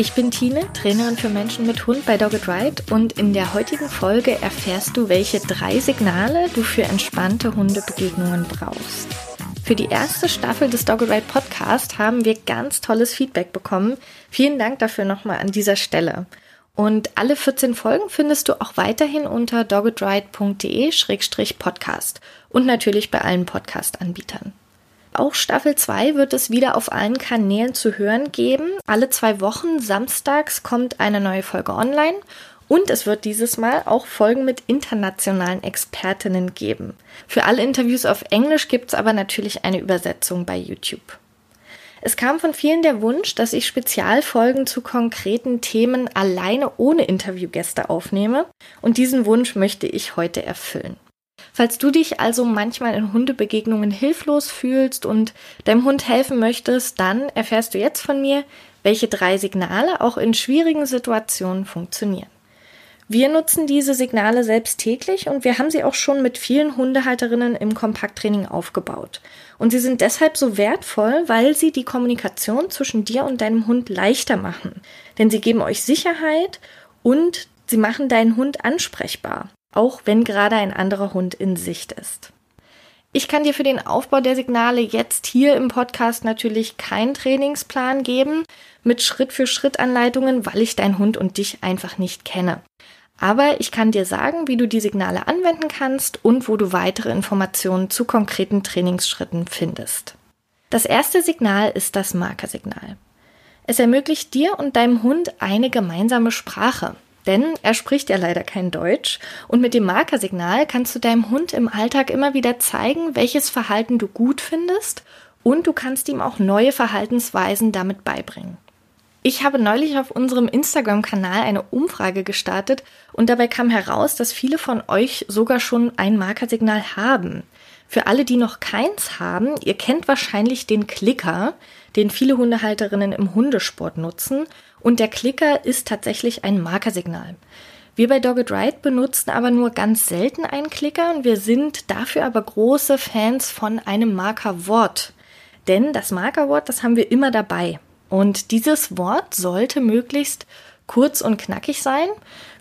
Ich bin Tine, Trainerin für Menschen mit Hund bei Dogged Ride und in der heutigen Folge erfährst du, welche drei Signale du für entspannte Hundebegegnungen brauchst. Für die erste Staffel des Dogged Ride Podcast haben wir ganz tolles Feedback bekommen. Vielen Dank dafür nochmal an dieser Stelle. Und alle 14 Folgen findest du auch weiterhin unter doggedride.de-podcast und natürlich bei allen Podcast-Anbietern. Auch Staffel 2 wird es wieder auf allen Kanälen zu hören geben. Alle zwei Wochen samstags kommt eine neue Folge online und es wird dieses Mal auch Folgen mit internationalen Expertinnen geben. Für alle Interviews auf Englisch gibt es aber natürlich eine Übersetzung bei YouTube. Es kam von vielen der Wunsch, dass ich Spezialfolgen zu konkreten Themen alleine ohne Interviewgäste aufnehme und diesen Wunsch möchte ich heute erfüllen. Falls du dich also manchmal in Hundebegegnungen hilflos fühlst und deinem Hund helfen möchtest, dann erfährst du jetzt von mir, welche drei Signale auch in schwierigen Situationen funktionieren. Wir nutzen diese Signale selbst täglich und wir haben sie auch schon mit vielen Hundehalterinnen im Kompakttraining aufgebaut. Und sie sind deshalb so wertvoll, weil sie die Kommunikation zwischen dir und deinem Hund leichter machen. Denn sie geben euch Sicherheit und sie machen deinen Hund ansprechbar auch wenn gerade ein anderer Hund in Sicht ist. Ich kann dir für den Aufbau der Signale jetzt hier im Podcast natürlich keinen Trainingsplan geben mit Schritt-für-Schritt-Anleitungen, weil ich deinen Hund und dich einfach nicht kenne. Aber ich kann dir sagen, wie du die Signale anwenden kannst und wo du weitere Informationen zu konkreten Trainingsschritten findest. Das erste Signal ist das Markersignal. Es ermöglicht dir und deinem Hund eine gemeinsame Sprache. Denn er spricht ja leider kein Deutsch und mit dem Markersignal kannst du deinem Hund im Alltag immer wieder zeigen, welches Verhalten du gut findest und du kannst ihm auch neue Verhaltensweisen damit beibringen. Ich habe neulich auf unserem Instagram-Kanal eine Umfrage gestartet und dabei kam heraus, dass viele von euch sogar schon ein Markersignal haben. Für alle, die noch keins haben, ihr kennt wahrscheinlich den Klicker, den viele Hundehalterinnen im Hundesport nutzen und der Klicker ist tatsächlich ein Markersignal. Wir bei Dogged Ride benutzen aber nur ganz selten einen Klicker und wir sind dafür aber große Fans von einem Markerwort. Denn das Markerwort, das haben wir immer dabei. Und dieses Wort sollte möglichst kurz und knackig sein,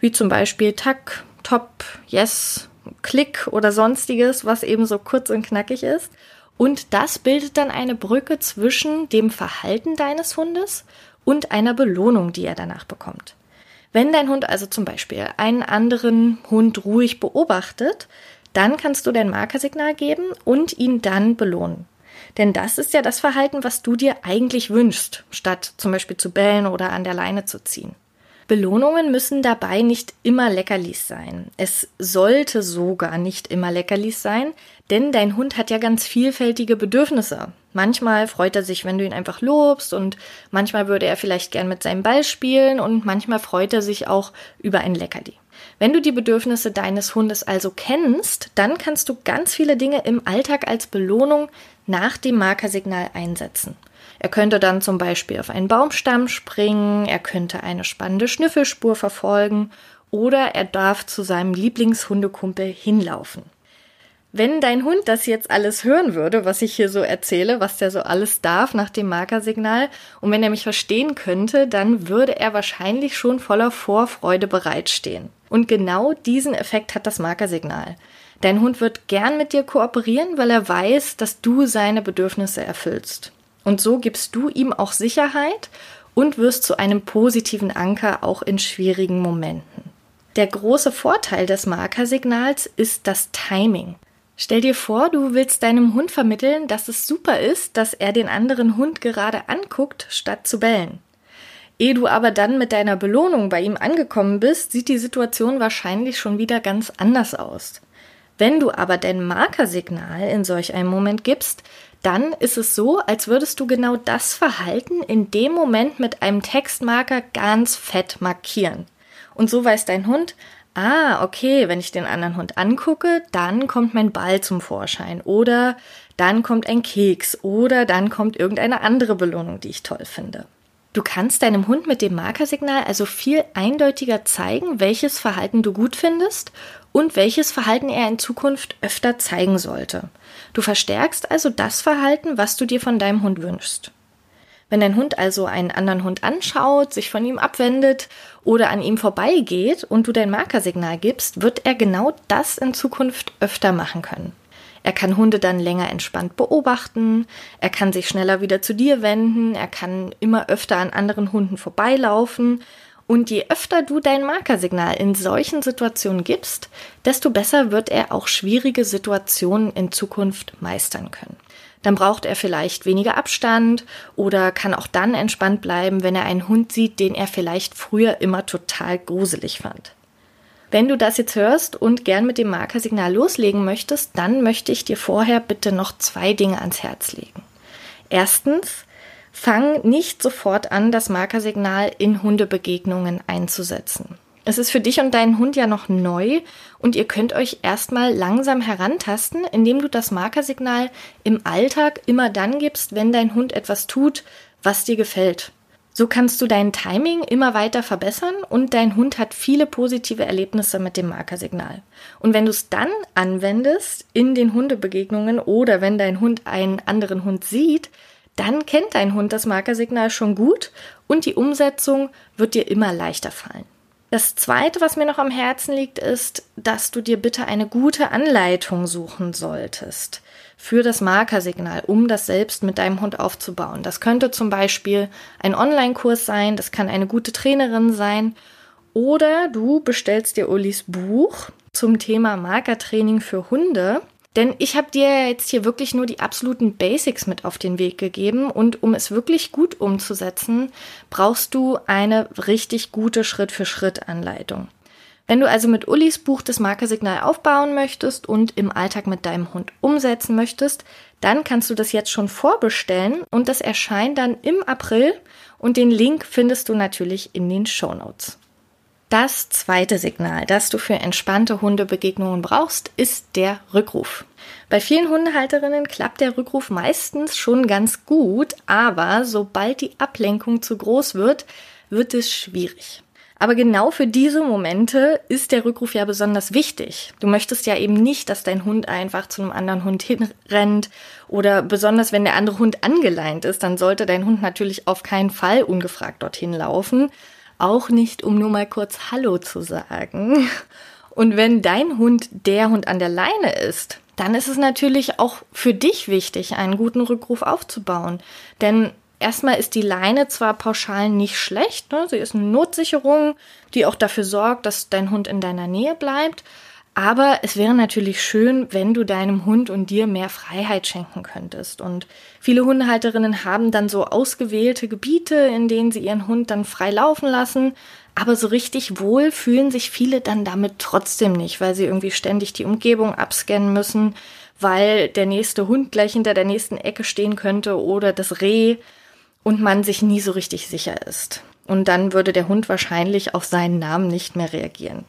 wie zum Beispiel Tack, Top, Yes, Klick oder sonstiges, was eben so kurz und knackig ist. Und das bildet dann eine Brücke zwischen dem Verhalten deines Hundes und einer Belohnung, die er danach bekommt. Wenn dein Hund also zum Beispiel einen anderen Hund ruhig beobachtet, dann kannst du dein Markersignal geben und ihn dann belohnen. Denn das ist ja das Verhalten, was du dir eigentlich wünschst, statt zum Beispiel zu bellen oder an der Leine zu ziehen. Belohnungen müssen dabei nicht immer Leckerlis sein. Es sollte sogar nicht immer Leckerlis sein, denn dein Hund hat ja ganz vielfältige Bedürfnisse. Manchmal freut er sich, wenn du ihn einfach lobst und manchmal würde er vielleicht gern mit seinem Ball spielen und manchmal freut er sich auch über ein Leckerli. Wenn du die Bedürfnisse deines Hundes also kennst, dann kannst du ganz viele Dinge im Alltag als Belohnung nach dem Markersignal einsetzen. Er könnte dann zum Beispiel auf einen Baumstamm springen, er könnte eine spannende Schnüffelspur verfolgen oder er darf zu seinem Lieblingshundekumpel hinlaufen. Wenn dein Hund das jetzt alles hören würde, was ich hier so erzähle, was der so alles darf nach dem Markersignal, und wenn er mich verstehen könnte, dann würde er wahrscheinlich schon voller Vorfreude bereitstehen. Und genau diesen Effekt hat das Markersignal. Dein Hund wird gern mit dir kooperieren, weil er weiß, dass du seine Bedürfnisse erfüllst. Und so gibst du ihm auch Sicherheit und wirst zu einem positiven Anker auch in schwierigen Momenten. Der große Vorteil des Markersignals ist das Timing. Stell dir vor, du willst deinem Hund vermitteln, dass es super ist, dass er den anderen Hund gerade anguckt, statt zu bellen. Ehe du aber dann mit deiner Belohnung bei ihm angekommen bist, sieht die Situation wahrscheinlich schon wieder ganz anders aus. Wenn du aber dein Markersignal in solch einem Moment gibst, dann ist es so, als würdest du genau das Verhalten in dem Moment mit einem Textmarker ganz fett markieren. Und so weiß dein Hund, ah, okay, wenn ich den anderen Hund angucke, dann kommt mein Ball zum Vorschein oder dann kommt ein Keks oder dann kommt irgendeine andere Belohnung, die ich toll finde. Du kannst deinem Hund mit dem Markersignal also viel eindeutiger zeigen, welches Verhalten du gut findest und welches Verhalten er in Zukunft öfter zeigen sollte. Du verstärkst also das Verhalten, was du dir von deinem Hund wünschst. Wenn dein Hund also einen anderen Hund anschaut, sich von ihm abwendet oder an ihm vorbeigeht und du dein Markersignal gibst, wird er genau das in Zukunft öfter machen können. Er kann Hunde dann länger entspannt beobachten, er kann sich schneller wieder zu dir wenden, er kann immer öfter an anderen Hunden vorbeilaufen. Und je öfter du dein Markersignal in solchen Situationen gibst, desto besser wird er auch schwierige Situationen in Zukunft meistern können. Dann braucht er vielleicht weniger Abstand oder kann auch dann entspannt bleiben, wenn er einen Hund sieht, den er vielleicht früher immer total gruselig fand. Wenn du das jetzt hörst und gern mit dem Markersignal loslegen möchtest, dann möchte ich dir vorher bitte noch zwei Dinge ans Herz legen. Erstens, fang nicht sofort an, das Markersignal in Hundebegegnungen einzusetzen. Es ist für dich und deinen Hund ja noch neu und ihr könnt euch erstmal langsam herantasten, indem du das Markersignal im Alltag immer dann gibst, wenn dein Hund etwas tut, was dir gefällt. So kannst du dein Timing immer weiter verbessern und dein Hund hat viele positive Erlebnisse mit dem Markersignal. Und wenn du es dann anwendest in den Hundebegegnungen oder wenn dein Hund einen anderen Hund sieht, dann kennt dein Hund das Markersignal schon gut und die Umsetzung wird dir immer leichter fallen. Das zweite, was mir noch am Herzen liegt, ist, dass du dir bitte eine gute Anleitung suchen solltest für das Markersignal, um das selbst mit deinem Hund aufzubauen. Das könnte zum Beispiel ein Online-Kurs sein, das kann eine gute Trainerin sein oder du bestellst dir Ulis Buch zum Thema Markertraining für Hunde. Denn ich habe dir jetzt hier wirklich nur die absoluten Basics mit auf den Weg gegeben und um es wirklich gut umzusetzen, brauchst du eine richtig gute Schritt-für-Schritt-Anleitung. Wenn du also mit Ulis Buch das Markersignal aufbauen möchtest und im Alltag mit deinem Hund umsetzen möchtest, dann kannst du das jetzt schon vorbestellen und das erscheint dann im April und den Link findest du natürlich in den Show Notes. Das zweite Signal, das du für entspannte Hundebegegnungen brauchst, ist der Rückruf. Bei vielen Hundehalterinnen klappt der Rückruf meistens schon ganz gut, aber sobald die Ablenkung zu groß wird, wird es schwierig. Aber genau für diese Momente ist der Rückruf ja besonders wichtig. Du möchtest ja eben nicht, dass dein Hund einfach zu einem anderen Hund hinrennt oder besonders wenn der andere Hund angeleint ist, dann sollte dein Hund natürlich auf keinen Fall ungefragt dorthin laufen. Auch nicht, um nur mal kurz Hallo zu sagen. Und wenn dein Hund der Hund an der Leine ist, dann ist es natürlich auch für dich wichtig, einen guten Rückruf aufzubauen. Denn Erstmal ist die Leine zwar pauschal nicht schlecht, ne? sie ist eine Notsicherung, die auch dafür sorgt, dass dein Hund in deiner Nähe bleibt. Aber es wäre natürlich schön, wenn du deinem Hund und dir mehr Freiheit schenken könntest. Und viele Hundehalterinnen haben dann so ausgewählte Gebiete, in denen sie ihren Hund dann frei laufen lassen. Aber so richtig wohl fühlen sich viele dann damit trotzdem nicht, weil sie irgendwie ständig die Umgebung abscannen müssen, weil der nächste Hund gleich hinter der nächsten Ecke stehen könnte oder das Reh und man sich nie so richtig sicher ist. Und dann würde der Hund wahrscheinlich auf seinen Namen nicht mehr reagieren.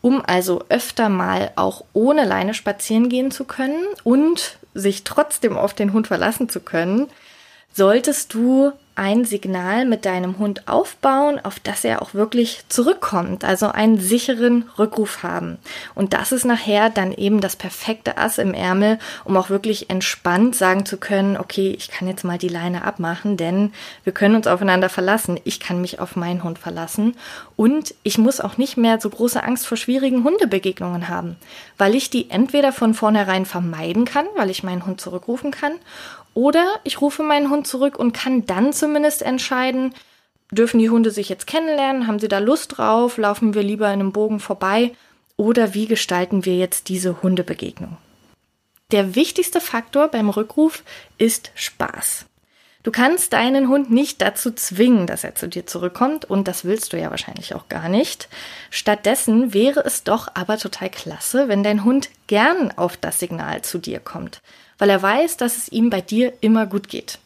Um also öfter mal auch ohne Leine spazieren gehen zu können und sich trotzdem auf den Hund verlassen zu können, solltest du ein Signal mit deinem Hund aufbauen, auf das er auch wirklich zurückkommt, also einen sicheren Rückruf haben. Und das ist nachher dann eben das perfekte Ass im Ärmel, um auch wirklich entspannt sagen zu können, okay, ich kann jetzt mal die Leine abmachen, denn wir können uns aufeinander verlassen. Ich kann mich auf meinen Hund verlassen und ich muss auch nicht mehr so große Angst vor schwierigen Hundebegegnungen haben, weil ich die entweder von vornherein vermeiden kann, weil ich meinen Hund zurückrufen kann, oder ich rufe meinen Hund zurück und kann dann zumindest entscheiden, dürfen die Hunde sich jetzt kennenlernen, haben sie da Lust drauf, laufen wir lieber in einem Bogen vorbei oder wie gestalten wir jetzt diese Hundebegegnung. Der wichtigste Faktor beim Rückruf ist Spaß. Du kannst deinen Hund nicht dazu zwingen, dass er zu dir zurückkommt und das willst du ja wahrscheinlich auch gar nicht. Stattdessen wäre es doch aber total klasse, wenn dein Hund gern auf das Signal zu dir kommt weil er weiß, dass es ihm bei dir immer gut geht.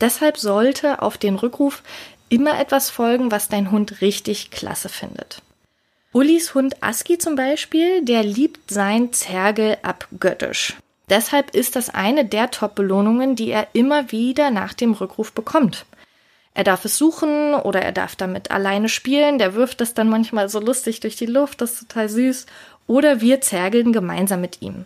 Deshalb sollte auf den Rückruf immer etwas folgen, was dein Hund richtig klasse findet. Ullis Hund Aski zum Beispiel, der liebt sein Zergel abgöttisch. Deshalb ist das eine der Top-Belohnungen, die er immer wieder nach dem Rückruf bekommt. Er darf es suchen oder er darf damit alleine spielen. Der wirft das dann manchmal so lustig durch die Luft, das ist total süß. Oder wir zergeln gemeinsam mit ihm.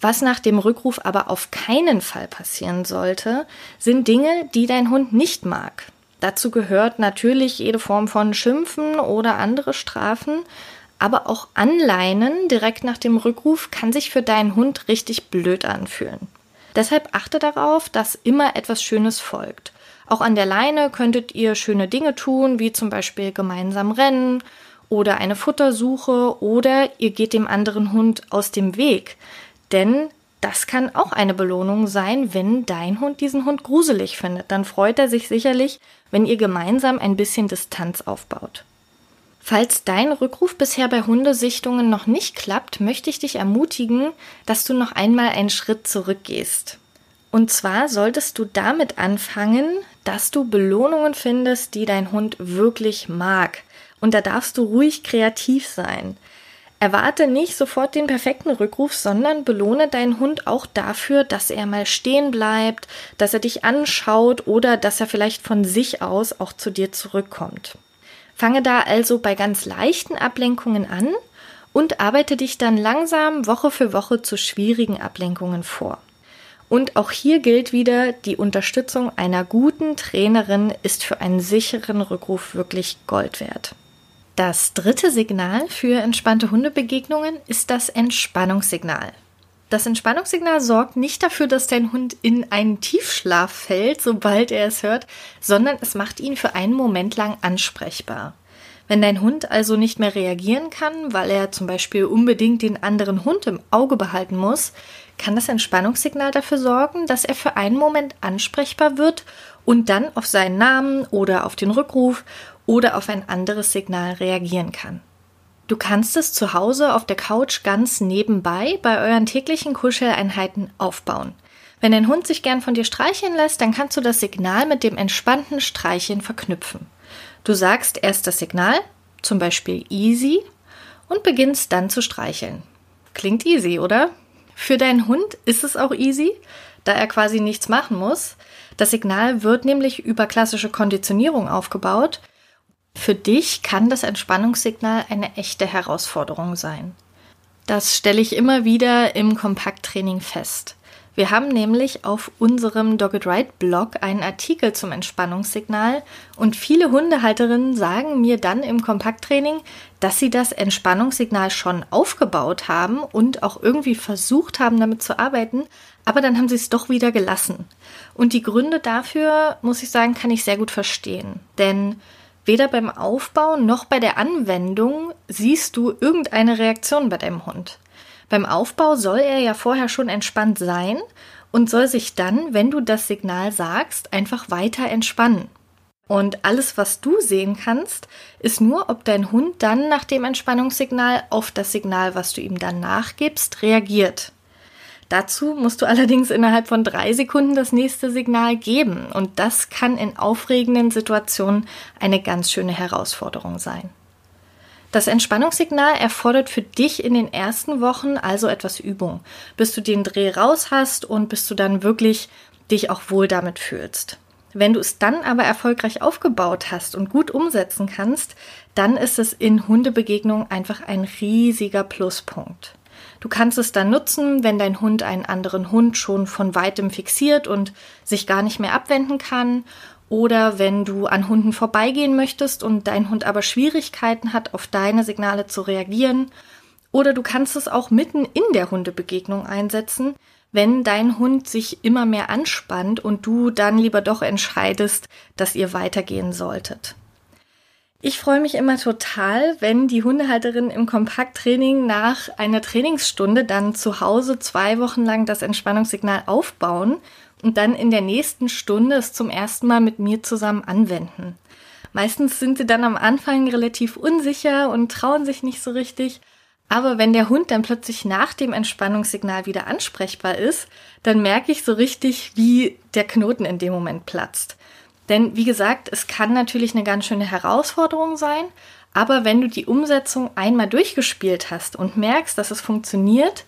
Was nach dem Rückruf aber auf keinen Fall passieren sollte, sind Dinge, die dein Hund nicht mag. Dazu gehört natürlich jede Form von Schimpfen oder andere Strafen, aber auch Anleinen direkt nach dem Rückruf kann sich für deinen Hund richtig blöd anfühlen. Deshalb achte darauf, dass immer etwas Schönes folgt. Auch an der Leine könntet ihr schöne Dinge tun, wie zum Beispiel gemeinsam rennen oder eine Futtersuche oder ihr geht dem anderen Hund aus dem Weg. Denn das kann auch eine Belohnung sein, wenn dein Hund diesen Hund gruselig findet. Dann freut er sich sicherlich, wenn ihr gemeinsam ein bisschen Distanz aufbaut. Falls dein Rückruf bisher bei Hundesichtungen noch nicht klappt, möchte ich dich ermutigen, dass du noch einmal einen Schritt zurückgehst. Und zwar solltest du damit anfangen, dass du Belohnungen findest, die dein Hund wirklich mag. Und da darfst du ruhig kreativ sein. Erwarte nicht sofort den perfekten Rückruf, sondern belohne deinen Hund auch dafür, dass er mal stehen bleibt, dass er dich anschaut oder dass er vielleicht von sich aus auch zu dir zurückkommt. Fange da also bei ganz leichten Ablenkungen an und arbeite dich dann langsam Woche für Woche zu schwierigen Ablenkungen vor. Und auch hier gilt wieder, die Unterstützung einer guten Trainerin ist für einen sicheren Rückruf wirklich Gold wert. Das dritte Signal für entspannte Hundebegegnungen ist das Entspannungssignal. Das Entspannungssignal sorgt nicht dafür, dass dein Hund in einen Tiefschlaf fällt, sobald er es hört, sondern es macht ihn für einen Moment lang ansprechbar. Wenn dein Hund also nicht mehr reagieren kann, weil er zum Beispiel unbedingt den anderen Hund im Auge behalten muss, kann das Entspannungssignal dafür sorgen, dass er für einen Moment ansprechbar wird und dann auf seinen Namen oder auf den Rückruf oder auf ein anderes Signal reagieren kann. Du kannst es zu Hause auf der Couch ganz nebenbei bei euren täglichen Kuscheleinheiten aufbauen. Wenn dein Hund sich gern von dir streicheln lässt, dann kannst du das Signal mit dem entspannten Streicheln verknüpfen. Du sagst erst das Signal, zum Beispiel easy, und beginnst dann zu streicheln. Klingt easy, oder? Für deinen Hund ist es auch easy, da er quasi nichts machen muss. Das Signal wird nämlich über klassische Konditionierung aufgebaut für dich kann das Entspannungssignal eine echte Herausforderung sein. Das stelle ich immer wieder im Kompakttraining fest. Wir haben nämlich auf unserem Dogged Ride Blog einen Artikel zum Entspannungssignal und viele Hundehalterinnen sagen mir dann im Kompakttraining, dass sie das Entspannungssignal schon aufgebaut haben und auch irgendwie versucht haben, damit zu arbeiten, aber dann haben sie es doch wieder gelassen. Und die Gründe dafür, muss ich sagen, kann ich sehr gut verstehen. Denn Weder beim Aufbau noch bei der Anwendung siehst du irgendeine Reaktion bei deinem Hund. Beim Aufbau soll er ja vorher schon entspannt sein und soll sich dann, wenn du das Signal sagst, einfach weiter entspannen. Und alles, was du sehen kannst, ist nur, ob dein Hund dann nach dem Entspannungssignal auf das Signal, was du ihm dann nachgibst, reagiert. Dazu musst du allerdings innerhalb von drei Sekunden das nächste Signal geben und das kann in aufregenden Situationen eine ganz schöne Herausforderung sein. Das Entspannungssignal erfordert für dich in den ersten Wochen also etwas Übung, bis du den Dreh raus hast und bis du dann wirklich dich auch wohl damit fühlst. Wenn du es dann aber erfolgreich aufgebaut hast und gut umsetzen kannst, dann ist es in Hundebegegnungen einfach ein riesiger Pluspunkt. Du kannst es dann nutzen, wenn dein Hund einen anderen Hund schon von weitem fixiert und sich gar nicht mehr abwenden kann. Oder wenn du an Hunden vorbeigehen möchtest und dein Hund aber Schwierigkeiten hat, auf deine Signale zu reagieren. Oder du kannst es auch mitten in der Hundebegegnung einsetzen, wenn dein Hund sich immer mehr anspannt und du dann lieber doch entscheidest, dass ihr weitergehen solltet. Ich freue mich immer total, wenn die Hundehalterinnen im Kompakttraining nach einer Trainingsstunde dann zu Hause zwei Wochen lang das Entspannungssignal aufbauen und dann in der nächsten Stunde es zum ersten Mal mit mir zusammen anwenden. Meistens sind sie dann am Anfang relativ unsicher und trauen sich nicht so richtig. Aber wenn der Hund dann plötzlich nach dem Entspannungssignal wieder ansprechbar ist, dann merke ich so richtig, wie der Knoten in dem Moment platzt. Denn wie gesagt, es kann natürlich eine ganz schöne Herausforderung sein, Aber wenn du die Umsetzung einmal durchgespielt hast und merkst, dass es funktioniert,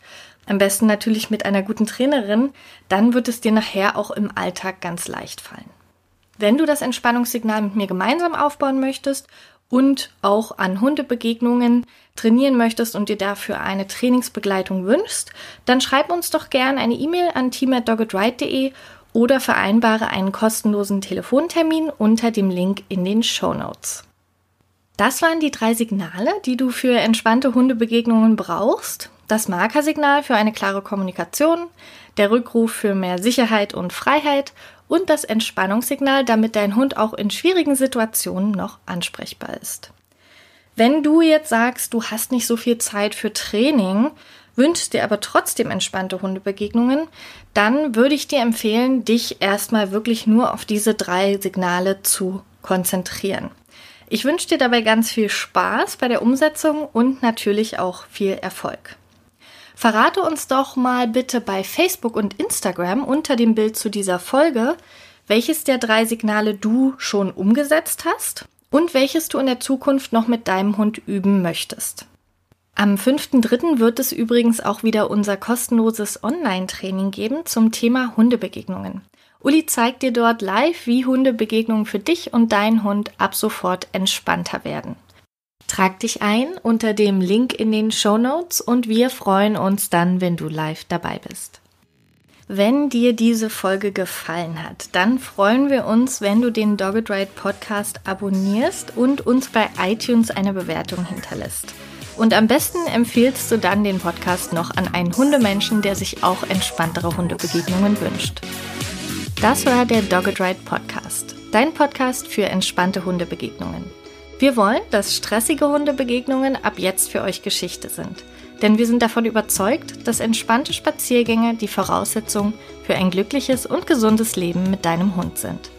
am besten natürlich mit einer guten Trainerin, dann wird es dir nachher auch im Alltag ganz leicht fallen. Wenn du das Entspannungssignal mit mir gemeinsam aufbauen möchtest und auch an Hundebegegnungen trainieren möchtest und dir dafür eine Trainingsbegleitung wünschst, dann schreib uns doch gerne eine E-Mail an team@doggedright.de oder vereinbare einen kostenlosen Telefontermin unter dem Link in den Show Notes. Das waren die drei Signale, die du für entspannte Hundebegegnungen brauchst. Das Markersignal für eine klare Kommunikation, der Rückruf für mehr Sicherheit und Freiheit und das Entspannungssignal, damit dein Hund auch in schwierigen Situationen noch ansprechbar ist. Wenn du jetzt sagst, du hast nicht so viel Zeit für Training, wünschst dir aber trotzdem entspannte Hundebegegnungen, dann würde ich dir empfehlen, dich erstmal wirklich nur auf diese drei Signale zu konzentrieren. Ich wünsche dir dabei ganz viel Spaß bei der Umsetzung und natürlich auch viel Erfolg. Verrate uns doch mal bitte bei Facebook und Instagram unter dem Bild zu dieser Folge, welches der drei Signale du schon umgesetzt hast und welches du in der Zukunft noch mit deinem Hund üben möchtest. Am 5.3. wird es übrigens auch wieder unser kostenloses Online-Training geben zum Thema Hundebegegnungen. Uli zeigt dir dort live, wie Hundebegegnungen für dich und deinen Hund ab sofort entspannter werden. Trag dich ein unter dem Link in den Show Notes und wir freuen uns dann, wenn du live dabei bist. Wenn dir diese Folge gefallen hat, dann freuen wir uns, wenn du den Dogged Ride Podcast abonnierst und uns bei iTunes eine Bewertung hinterlässt. Und am besten empfiehlst du dann den Podcast noch an einen Hundemenschen, der sich auch entspanntere Hundebegegnungen wünscht. Das war der Dogged Ride Podcast, dein Podcast für entspannte Hundebegegnungen. Wir wollen, dass stressige Hundebegegnungen ab jetzt für euch Geschichte sind. Denn wir sind davon überzeugt, dass entspannte Spaziergänge die Voraussetzung für ein glückliches und gesundes Leben mit deinem Hund sind.